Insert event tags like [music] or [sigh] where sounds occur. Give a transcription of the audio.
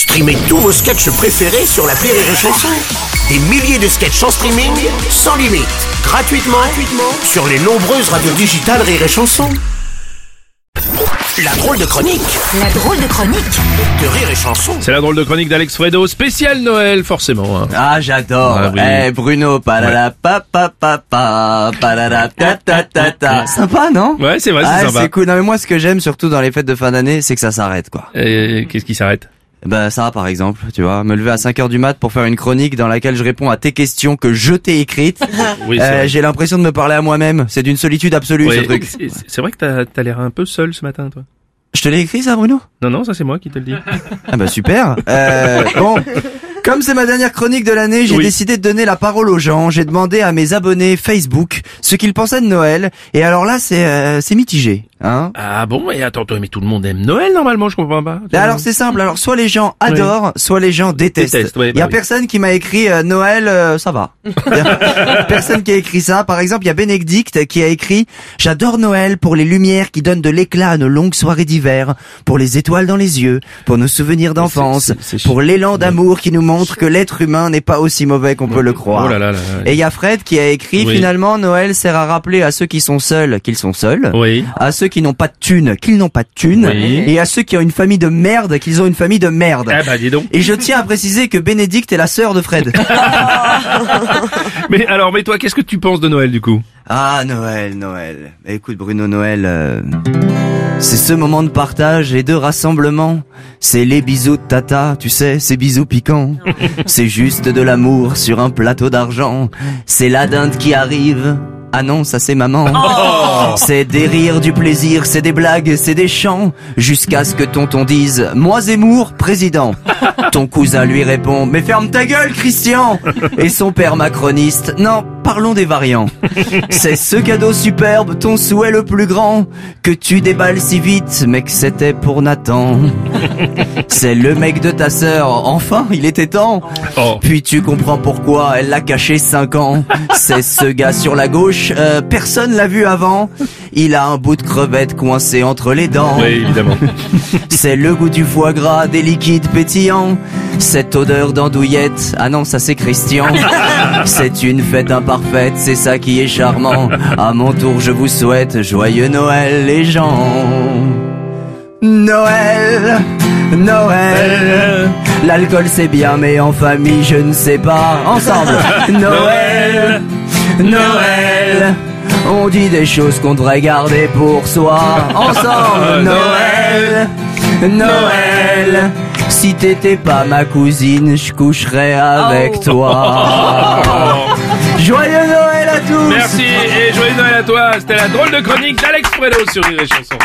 Streamez tous vos sketchs préférés sur la Rire et Chanson. Des milliers de sketchs en streaming, sans limite, gratuitement, gratuitement sur les nombreuses radios digitales Rire et Chanson. La drôle de chronique La drôle de chronique de Rire et Chanson. C'est la drôle de chronique d'Alex Fredo, spécial Noël forcément. hein. Ah, j'adore. Ah oui. Eh, Bruno, palala, pa pa pa pa, palala, ta ta ta ta. Sympa, non? Ouais, c'est vrai, c'est Ah, sympa. c'est cool. Non, mais moi, ce que j'aime surtout dans les fêtes de fin d'année, c'est que ça s'arrête, quoi. Et qu'est-ce qui s'arrête? Bah, ça, par exemple, tu vois, me lever à 5 heures du mat pour faire une chronique dans laquelle je réponds à tes questions que je t'ai écrites. [laughs] Oui, Euh. J'ai l'impression de me parler à moi-même. C'est d'une solitude absolue, Ouais, ce truc. c'est- vrai que t'as l'air un peu seul ce matin, toi. Je te l'ai écrit, ça, Bruno? Non, non, ça c'est moi qui te le dis. [laughs] Ah bah super. Euh, bon, comme c'est ma dernière chronique de l'année, j'ai Oui. décidé de donner la parole aux gens. J'ai demandé à mes abonnés Facebook ce qu'ils pensaient de Noël. Et alors là, c'est euh, c'est mitigé. Hein Ah bon, et attends, toi, mais tout le monde aime Noël normalement, je comprends pas. Là, alors c'est simple. Alors soit les gens adorent, soit les gens détestent. Détestent, ouais, il y a bah oui. personne qui m'a écrit euh, Noël, euh, ça va. Il [laughs] personne qui a écrit ça. Par exemple, il y a Bénédicte qui a écrit J'adore Noël pour les lumières qui donnent de l'éclat à nos longues soirées d'hiver, pour les étoiles dans les yeux, pour nos souvenirs d'enfance, pour l'élan d'amour qui nous montre que l'être humain n'est pas aussi mauvais qu'on peut le croire. Oh là là là. Et il y a Fred qui a écrit Oui. finalement Noël sert à rappeler à ceux qui sont seuls qu'ils sont seuls, Oui. à ceux qui n'ont pas de thunes qu'ils n'ont pas de thunes, Oui. et à ceux qui ont une famille de merde qu'ils ont une famille de merde. Ah bah dis donc. Et je tiens à préciser que Bénédicte est la sœur de Fred. [laughs] Mais alors, mais toi, qu'est-ce que tu penses de Noël du coup? Ah Noël, Noël. Écoute Bruno Noël, euh, c'est ce moment de partage et de rassemblement. C'est les bisous de tata, tu sais, ces bisous piquants. [laughs] C'est juste de l'amour sur un plateau d'argent. C'est la dinde qui arrive. Ah non, ça c'est maman. C'est des rires, du plaisir, c'est des blagues, c'est des chants. Jusqu'à ce que tonton dise, moi Zemmour, président. [laughs] Ton cousin lui répond, mais ferme ta gueule Christian. Et son père macroniste, non, parlons des variants. [laughs] C'est ce cadeau superbe, ton souhait le plus grand, que tu déballes si vite, que c'était pour Nathan. [laughs] C'est le mec de ta sœur, enfin, il était temps. Oh. Puis tu comprends pourquoi elle l'a caché 5 ans. C'est ce gars sur la gauche, euh, personne l'a vu avant. Il a un bout de crevette coincé entre les dents. Oui, évidemment. [laughs] C'est le goût du foie gras, des liquides pétillants. Cette odeur d'andouillette, ah non, ça c'est Christian. [laughs] C'est une fête imparfaite, c'est ça qui est charmant. À mon tour, je vous souhaite joyeux Noël, les gens. Noël, Noël. L'alcool c'est bien, mais en famille, je ne sais pas. Ensemble, [laughs] Noël, Noël. On dit des choses qu'on devrait garder pour soi. Ensemble, [laughs] Noël, Noël. Si t'étais pas ma cousine, je coucherais avec toi. [laughs] Joyeux Noël à tous Merci et joyeux Noël à toi. C'était la drôle de chronique d'Alex Fredo sur Rire et Chanson.